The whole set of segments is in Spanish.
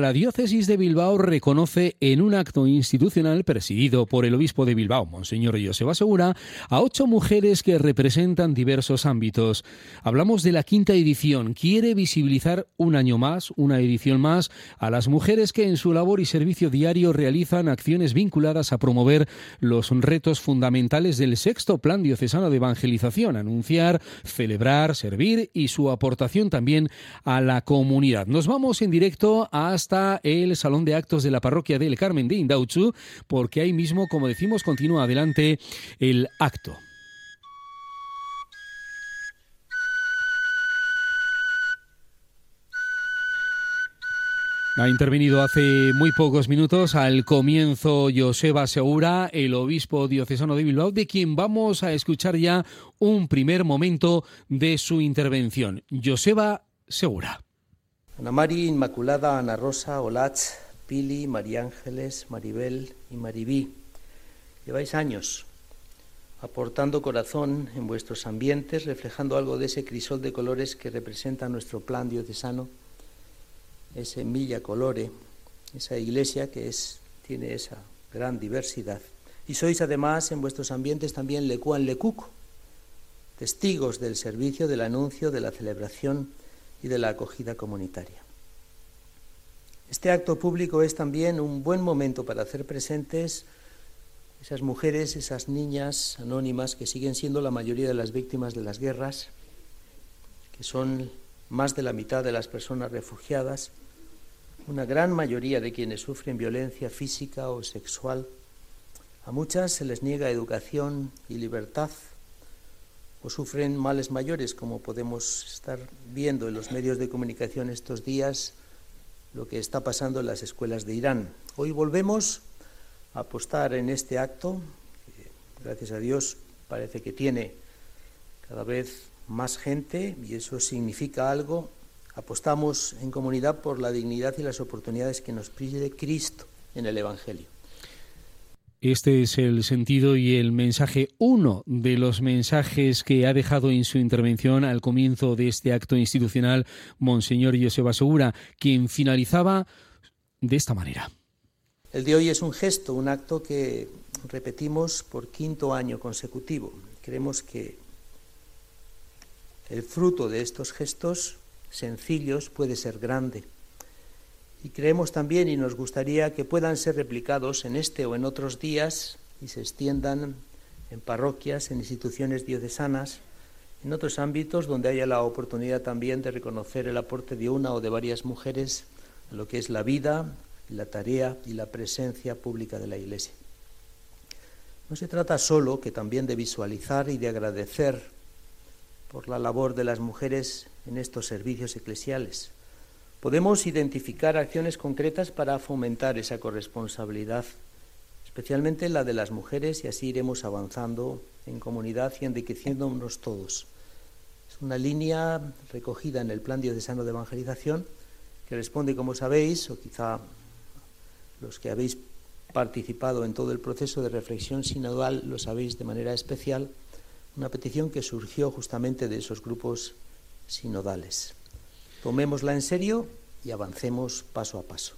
La diócesis de Bilbao reconoce en un acto institucional presidido por el obispo de Bilbao, Monseñor Joseba Segura, a ocho mujeres que representan diversos ámbitos. Hablamos de la quinta edición. Quiere visibilizar un año más, una edición más, a las mujeres que en su labor y servicio diario realizan acciones vinculadas a promover los retos fundamentales del sexto Plan Diocesano de Evangelización, anunciar, celebrar, servir y su aportación también a la comunidad. Nos vamos en directo a hasta el Salón de Actos de la Parroquia del Carmen de Indauchu, porque ahí mismo, como decimos, continúa adelante el acto. Ha intervenido hace muy pocos minutos al comienzo Joseba Segura, el obispo diocesano de Bilbao, de quien vamos a escuchar ya un primer momento de su intervención. Joseba Segura. Ana Mari, Inmaculada, Ana Rosa, Olach, Pili, María Ángeles, Maribel y Maribí. Lleváis años aportando corazón en vuestros ambientes, reflejando algo de ese crisol de colores que representa nuestro plan diocesano, ese Milla Colore, esa iglesia que es, tiene esa gran diversidad. Y sois además en vuestros ambientes también lecuan lecuco, testigos del servicio, del anuncio, de la celebración y de la acogida comunitaria. Este acto público es también un buen momento para hacer presentes esas mujeres, esas niñas anónimas que siguen siendo la mayoría de las víctimas de las guerras, que son más de la mitad de las personas refugiadas, una gran mayoría de quienes sufren violencia física o sexual. A muchas se les niega educación y libertad o sufren males mayores, como podemos estar viendo en los medios de comunicación estos días, lo que está pasando en las escuelas de Irán. Hoy volvemos a apostar en este acto, que, gracias a Dios parece que tiene cada vez más gente y eso significa algo. Apostamos en comunidad por la dignidad y las oportunidades que nos pide Cristo en el Evangelio. Este es el sentido y el mensaje, uno de los mensajes que ha dejado en su intervención al comienzo de este acto institucional Monseñor Joseba Segura, quien finalizaba de esta manera. El de hoy es un gesto, un acto que repetimos por quinto año consecutivo. Creemos que el fruto de estos gestos sencillos puede ser grande y creemos también y nos gustaría que puedan ser replicados en este o en otros días y se extiendan en parroquias, en instituciones diocesanas, en otros ámbitos donde haya la oportunidad también de reconocer el aporte de una o de varias mujeres a lo que es la vida, la tarea y la presencia pública de la Iglesia. No se trata solo que también de visualizar y de agradecer por la labor de las mujeres en estos servicios eclesiales, Podemos identificar acciones concretas para fomentar esa corresponsabilidad, especialmente la de las mujeres, y así iremos avanzando en comunidad y enriqueciéndonos todos. Es una línea recogida en el Plan Diocesano de Evangelización que responde, como sabéis, o quizá los que habéis participado en todo el proceso de reflexión sinodal lo sabéis de manera especial, una petición que surgió justamente de esos grupos sinodales. Tomémosla en serio y avancemos paso a paso.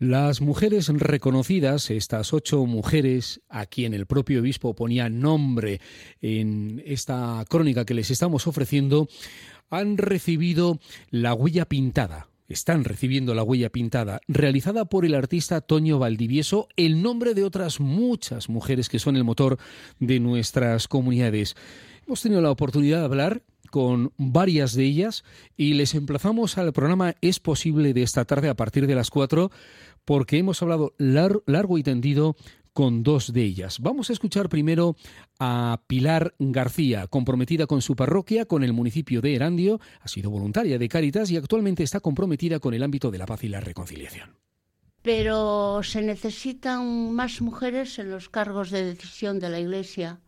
Las mujeres reconocidas, estas ocho mujeres a quien el propio obispo ponía nombre en esta crónica que les estamos ofreciendo, han recibido la huella pintada. Están recibiendo la huella pintada, realizada por el artista Toño Valdivieso, el nombre de otras muchas mujeres que son el motor de nuestras comunidades. Hemos tenido la oportunidad de hablar con varias de ellas y les emplazamos al programa Es posible de esta tarde a partir de las 4 porque hemos hablado largo y tendido con dos de ellas. Vamos a escuchar primero a Pilar García, comprometida con su parroquia, con el municipio de Erandio, ha sido voluntaria de Cáritas y actualmente está comprometida con el ámbito de la paz y la reconciliación. Pero se necesitan más mujeres en los cargos de decisión de la Iglesia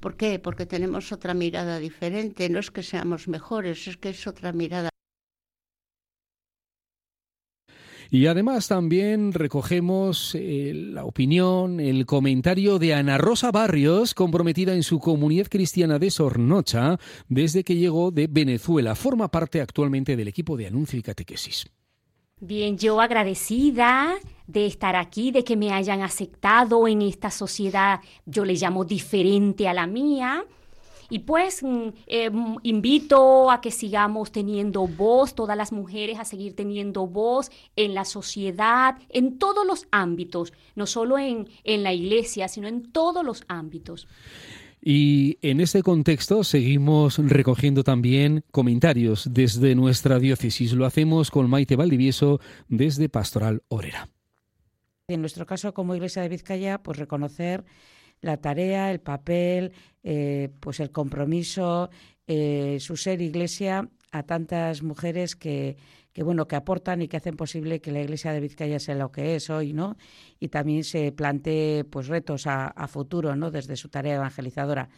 ¿Por qué? Porque tenemos otra mirada diferente. No es que seamos mejores, es que es otra mirada. Y además también recogemos eh, la opinión, el comentario de Ana Rosa Barrios, comprometida en su comunidad cristiana de Sornocha desde que llegó de Venezuela. Forma parte actualmente del equipo de anuncio y catequesis. Bien, yo agradecida de estar aquí, de que me hayan aceptado en esta sociedad, yo le llamo diferente a la mía. Y pues mm, eh, mm, invito a que sigamos teniendo voz, todas las mujeres a seguir teniendo voz en la sociedad, en todos los ámbitos, no solo en, en la iglesia, sino en todos los ámbitos. Y en este contexto seguimos recogiendo también comentarios desde nuestra diócesis. Lo hacemos con Maite Valdivieso desde Pastoral Orera. En nuestro caso, como Iglesia de Vizcaya, pues reconocer la tarea, el papel, eh, pues el compromiso, eh, su ser Iglesia a tantas mujeres que, que bueno que aportan y que hacen posible que la Iglesia de Vizcaya sea lo que es hoy, ¿no? Y también se plantee pues retos a, a futuro, ¿no? Desde su tarea evangelizadora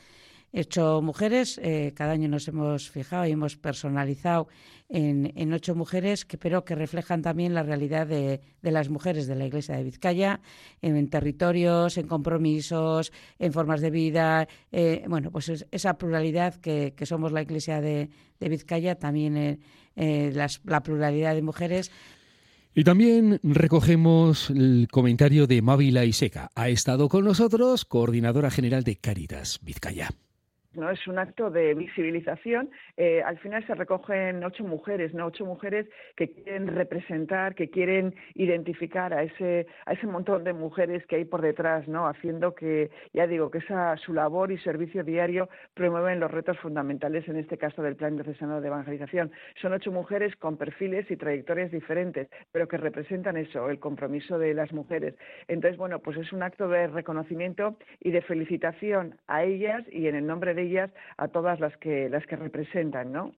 hecho mujeres. Eh, cada año nos hemos fijado y hemos personalizado en, ocho mujeres, que, pero que reflejan también la realidad de, las mujeres de la Iglesia de Vizcaya, en, territorios, en compromisos, en formas de vida. Eh, bueno, pues esa pluralidad que, somos la Iglesia de, Vizcaya, también eh, la pluralidad de mujeres. Y también recogemos el comentario de Mávila Iseca. Ha estado con nosotros, coordinadora general de Caritas Vizcaya. ¿No? Es un acto de visibilización. Eh, al final se recogen ocho mujeres, ¿no? Ocho mujeres que quieren representar, que quieren identificar a ese, a ese montón de mujeres que hay por detrás, ¿no? Haciendo que, ya digo, que esa, su labor y servicio diario promueven los retos fundamentales, en este caso del Plan Diocesano de Evangelización. Son ocho mujeres con perfiles y trayectorias diferentes, pero que representan eso, el compromiso de las mujeres. Entonces, bueno, pues es un acto de reconocimiento y de felicitación a ellas y en el nombre de a todas las que las que representan, ¿no?